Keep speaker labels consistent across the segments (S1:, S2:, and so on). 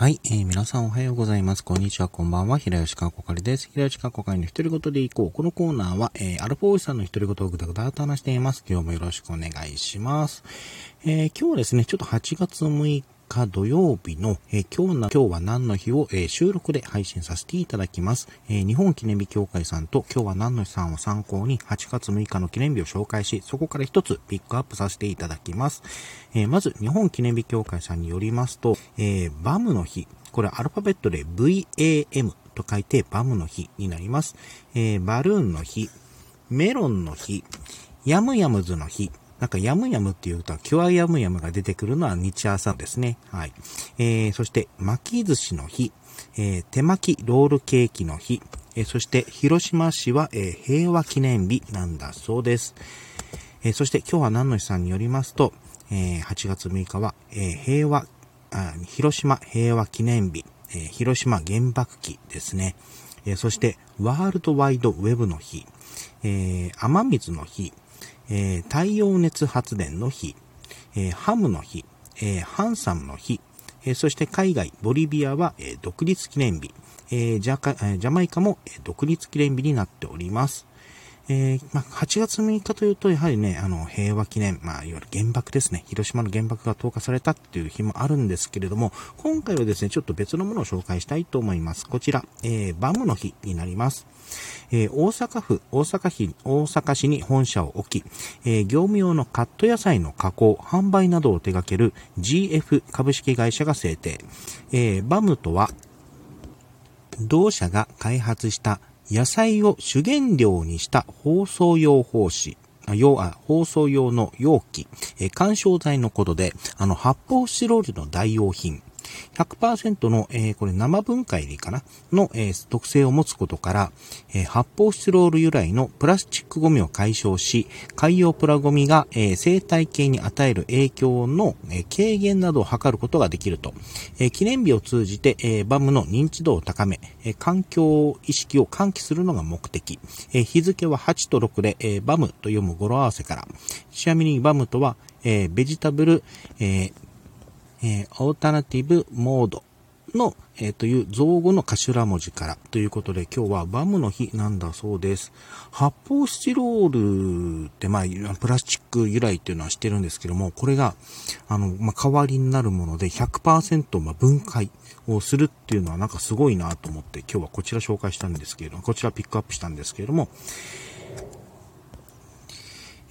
S1: はい、えー、皆さんおはようございます。こんにちは、こんばんは。平吉かこかりです。平吉かこかりの一人ごとでいこう。このコーナーは、えー、アルフォーイさんの一人ごとをぐだぐだと話しています。今日もよろしくお願いします。えー、今日はですね、ちょっと8月6日土曜日の、え、今日な、今日は何の日を、え、収録で配信させていただきます。え日本記念日協会さんと今日は何の日さんを参考に8月6日の記念日を紹介し、そこから一つピックアップさせていただきます。えまず、日本記念日協会さんによりますと、えバムの日、これアルファベットで VAM と書いてバムの日になります。えー、バルーンの日、メロンの日、ヤムヤムズの日、なんかヤムヤムっていうと、キュアヤムヤムが出てくるのは日朝ですね。はい。えー、そして巻き寿司の日、えー、手巻きロールケーキの日、えー、そして広島市は、えー、平和記念日なんだそうです。えー、そして今日は何の日さんによりますと、えー、8月6日は、えー、平和広島平和記念日、えー、広島原爆期ですね。えー、そして、ワールドワイドウェブの日、えー、雨水の日、えー、太陽熱発電の日、えー、ハムの日、えー、ハンサムの日、え、そして海外、ボリビアは、え、独立記念日、えジャ、マイカも、え、独立記念日になっております。えー、まあ、8月6日というと、やはりね、あの、平和記念、まあ、いわゆる原爆ですね。広島の原爆が投下されたっていう日もあるんですけれども、今回はですね、ちょっと別のものを紹介したいと思います。こちら、えー、バムの日になります。えー、大阪府、大阪市、大阪市に本社を置き、えー、業務用のカット野菜の加工、販売などを手掛ける GF 株式会社が制定。えー、バムとは、同社が開発した野菜を主原料にした包装用包子、用、あ、包装用の容器、えー、干渉剤のことで、あの、発泡スチロールの代用品、100%の、えー、これ生分解類かな？の、えー、特性を持つことから、えー、発泡スチロール由来のプラスチックゴミを解消し、海洋プラゴミが、え生態系に与える影響の、え軽減などを図ることができると。え記念日を通じて、えバムの認知度を高め、え環境意識を喚起するのが目的。え日付は8と6で、えバムと読む語呂合わせから。ちなみにバムとは、えベジタブル、えーえー、オータナティブモードの、えー、という造語の頭文字からということで今日はバムの日なんだそうです。発泡スチロールってまあプラスチック由来っていうのは知ってるんですけども、これがあの、まあ、代わりになるもので100%まあ分解をするっていうのはなんかすごいなと思って今日はこちら紹介したんですけれども、こちらピックアップしたんですけれども、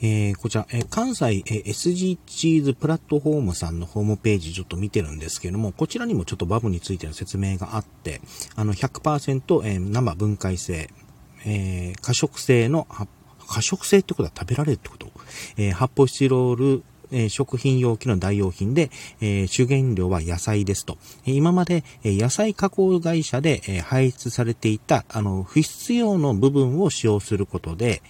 S1: えー、こちら、えー、関西、えー、SGGs プラットフォームさんのホームページちょっと見てるんですけども、こちらにもちょっとバブについての説明があって、あの100%、えー、生分解性、えー、可食性の、可食性ってことは食べられるってこと？えー、発泡スチロール、え、食品容器の代用品で、え、主原料は野菜ですと。今まで、え、野菜加工会社で、え、排出されていた、あの、不必要の部分を使用することで、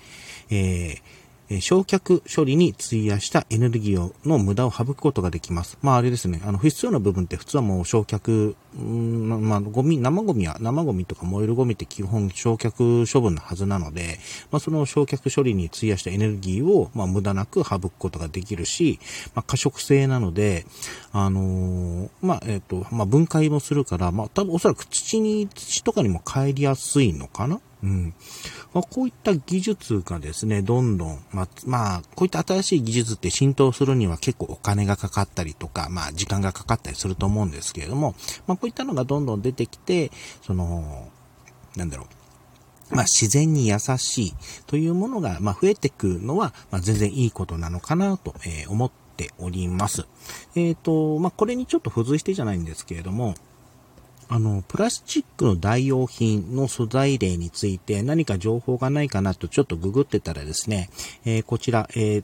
S1: えー、え焼却処理に費やしたエネルギーの無駄を省くことができます。まああれですね、あの不必要な部分って普通はもう焼却、んまあゴミ、生ゴミは、生ゴミとか燃えるゴミって基本焼却処分のはずなので、まあその焼却処理に費やしたエネルギーを、まあ無駄なく省くことができるし、まあ可食性なので、あのー、まあえっ、ー、と、まあ分解もするから、まあ多分おそらく土に、土とかにも帰りやすいのかな？うん。まあ、こういった技術がですね、どんどん、まあ、まあ、こういった新しい技術って浸透するには結構お金がかかったりとか、まあ、時間がかかったりすると思うんですけれども、まあ、こういったのがどんどん出てきて、その、なんだろう、まあ、自然に優しいというものが、まあ、増えていくのは、まあ、全然いいことなのかなと、え、思っております。えっ、ー、と、まあ、これにちょっと付随してじゃないんですけれども、あの、プラスチックの代用品の素材例について何か情報がないかなとちょっとググってたらですね、えー、こちら、えー、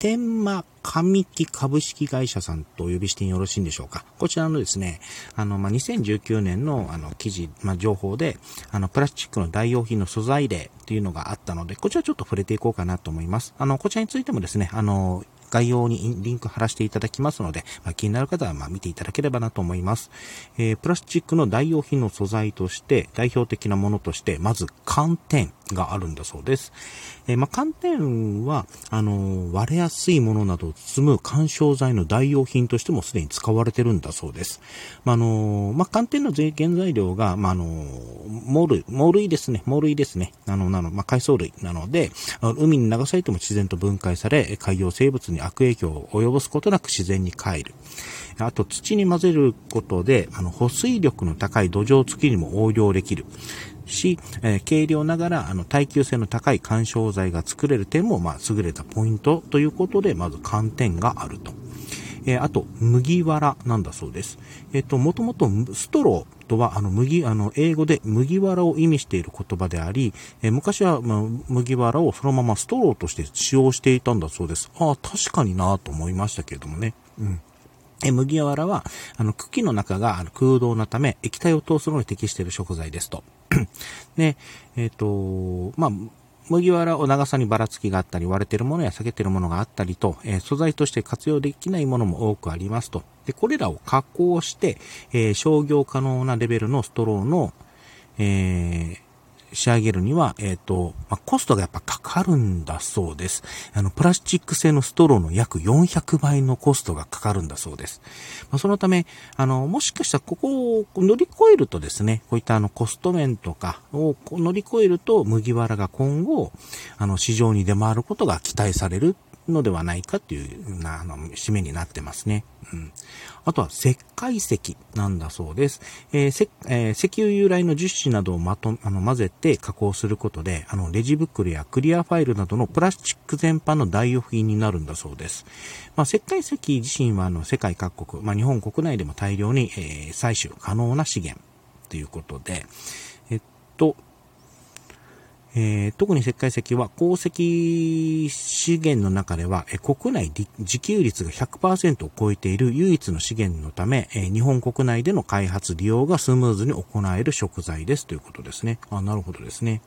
S1: 天満神木株式会社さんとお呼びしてよろしいんでしょうか。こちらのですね、あの、まあ、2019年のあの記事、まあ、情報で、あの、プラスチックの代用品の素材例っていうのがあったので、こちらちょっと触れていこうかなと思います。あの、こちらについてもですね、あの、概要にリンク貼らせていただきますので、まあ、気になる方はま見ていただければなと思います。えー、プラスチックの代用品の素材として、代表的なものとして、まず寒天があるんだそうです。えー、まあ、寒天は、あのー、割れやすいものなどを包む干渉剤の代用品としてもすでに使われてるんだそうです。まあ、の、まあ、寒天の原材料が、まあ、あの藻類、藻類ですね、藻類ですね、あの、なの、まあ、海藻類なので、海に流されても自然と分解され、海洋生物に悪影響を及ぼすことなく自然に帰る。あと、土に混ぜることで、あの、保水力の高い土壌付きにも応用できる。し、えー、軽量ながら、あの、耐久性の高い干渉剤が作れる点も、まあ、優れたポイントということで、まず寒天があると。えー、あと、麦わらなんだそうです。えっ、ー、と、もともとストローとは、あの、麦、あの、英語で麦わらを意味している言葉であり、えー、昔は、まあ、麦わらをそのままストローとして使用していたんだそうです。ああ、確かになと思いましたけれどもね。うん。え麦わらは、あの、茎の中があの空洞なため、液体を通すのに適している食材ですと。で、えっ、ー、と、まあ、麦わらを長さにばらつきがあったり、割れてるものや裂けてるものがあったりと、えー、素材として活用できないものも多くありますと。で、これらを加工して、えー、商業可能なレベルのストローの、え仕上げるには、えっ、ー、と、まあ、コストがやっぱかかるんだそうです。あの、プラスチック製のストローの約400倍のコストがかかるんだそうです。まあ、そのため、あの、もしかしたらここを乗り越えるとですね、こういったあの、コスト面とかを乗り越えると、麦わらが今後、あの、市場に出回ることが期待されるのではないかっていうな、あの、締めになってますね。うん。あとは石灰石なんだそうです。えー石えー、石油由来の樹脂などをまと、あの、混ぜて加工することで、あの、レジ袋やクリアファイルなどのプラスチック全般の代用品になるんだそうです。まあ、石灰石自身は、あの、世界各国、まあ、日本国内でも大量に、えー、採取可能な資源ということで、えっと、えー、特に石灰石は鉱石資源の中では、え国内自給率が100%を超えている唯一の資源のため、え日本国内での開発利用がスムーズに行える食材ですということですね。あなるほどですね。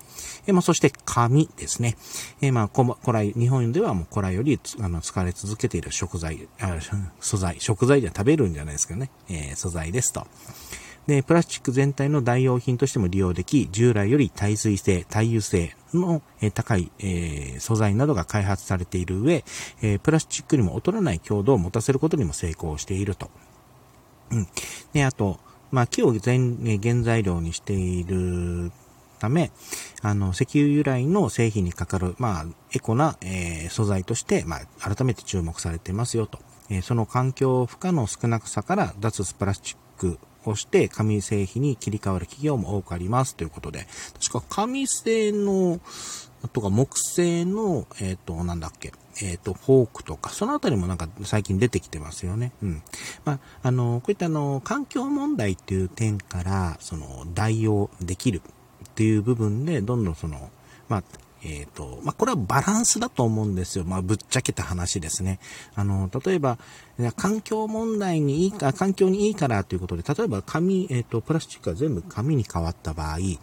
S1: えまあ、そして紙ですね。えまあ、古来、日本ではもう古来よりあの使われ続けている食材、あ素材、食材じゃ食べるんじゃないですけどね、えー、素材ですと。で、プラスチック全体の代用品としても利用でき、従来より耐水性、耐油性の高い、えー、素材などが開発されている上、えー、プラスチックにも劣らない強度を持たせることにも成功していると。うん。で、あと、まあ、木を全、原材料にしているため、あの、石油由来の製品にかかる、まあ、エコな、えー、素材として、まあ、改めて注目されていますよと。え、その環境負荷の少なさから脱プラスチックをして紙製品に切り替わる企業も多くありますということで、確か紙製の、とか木製の、えっ、ー、と、なんだっけ、えっ、ー、と、フォークとか、そのあたりもなんか最近出てきてますよね。うん。まあ、あの、こういったあの、環境問題っていう点から、その、代用できるっていう部分で、どんどんその、まあ、えっ、ー、と、まあ、これはバランスだと思うんですよ。まあ、ぶっちゃけた話ですね。あの、例えば、環境問題にいいか、環境にいいからということで、例えば紙、えっ、ー、と、プラスチックが全部紙に変わった場合、例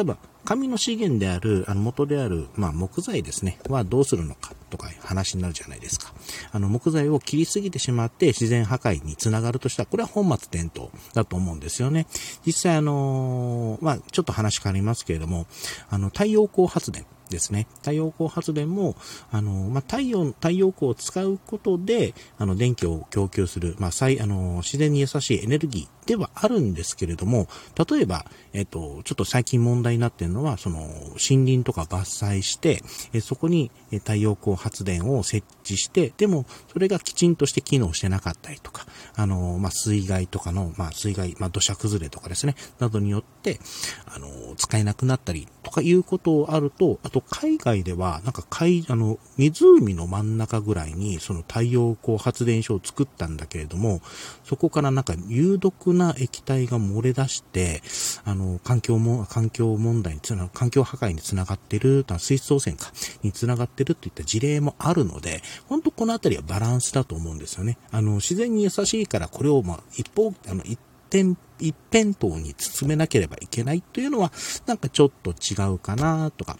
S1: えば、紙の資源である、あの、元である、まあ、木材ですね、はどうするのかとか話になるじゃないですか。あの、木材を切りすぎてしまって自然破壊につながるとしたら、これは本末転倒だと思うんですよね。実際あのまあ、ちょっと話変わりますけれども、あの、太陽光発電。ですね。太陽光発電も、あの、まあ、太陽、太陽光を使うことで、あの、電気を供給する、まあ、再、あの、自然に優しいエネルギーではあるんですけれども、例えば、えっと、ちょっと最近問題になっているのは、その、森林とか伐採して、えそこに太陽光発電を設置して、でも、それがきちんとして機能してなかったりとか、あの、まあ、水害とかの、まあ、水害、まあ、土砂崩れとかですね、などによって、あの、使えなくなったりとかいうことあると、あと海外では、なんか海、あの、湖の真ん中ぐらいに、その太陽光発電所を作ったんだけれども、そこからなんか有毒な液体が漏れ出して、あの、環境も、環境問題につな、環境破壊につながってる、水質汚染か、につながってるといった事例もあるので、本当このあたりはバランスだと思うんですよね。あの、自然に優しいから、これを、まあ、一方、あの、一点、一辺倒に包めなければいけないというのは、なんかちょっと違うかなとか、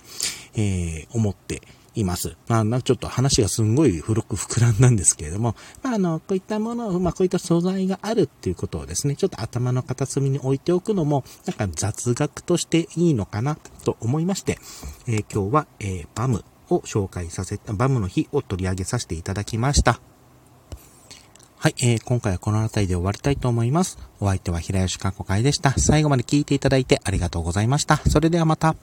S1: えー、思っています。まあ、ちょっと話がすんごい古く膨らんだんですけれども、まあ、あの、こういったものを、まあ、こういった素材があるっていうことをですね、ちょっと頭の片隅に置いておくのも、なんか雑学としていいのかなと思いまして、えー、今日は、えー、バムを紹介させた、バムの日を取り上げさせていただきました。はい、えー、今回はこの辺りで終わりたいと思います。お相手は平吉かこかいでした。最後まで聞いていただいてありがとうございました。それではまた。